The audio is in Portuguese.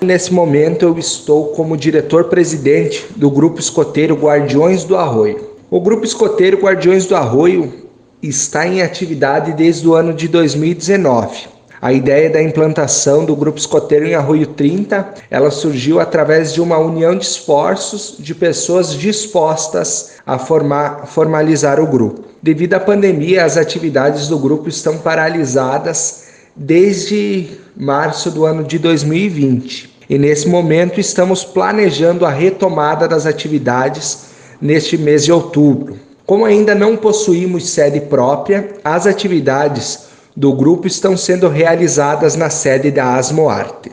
Nesse momento eu estou como diretor-presidente do Grupo Escoteiro Guardiões do Arroio. O Grupo Escoteiro Guardiões do Arroio está em atividade desde o ano de 2019. A ideia da implantação do Grupo Escoteiro em Arroio 30, ela surgiu através de uma união de esforços de pessoas dispostas a formar, formalizar o grupo. Devido à pandemia, as atividades do grupo estão paralisadas desde março do ano de 2020. E nesse momento estamos planejando a retomada das atividades neste mês de outubro. Como ainda não possuímos sede própria, as atividades do grupo estão sendo realizadas na sede da Asmoarte.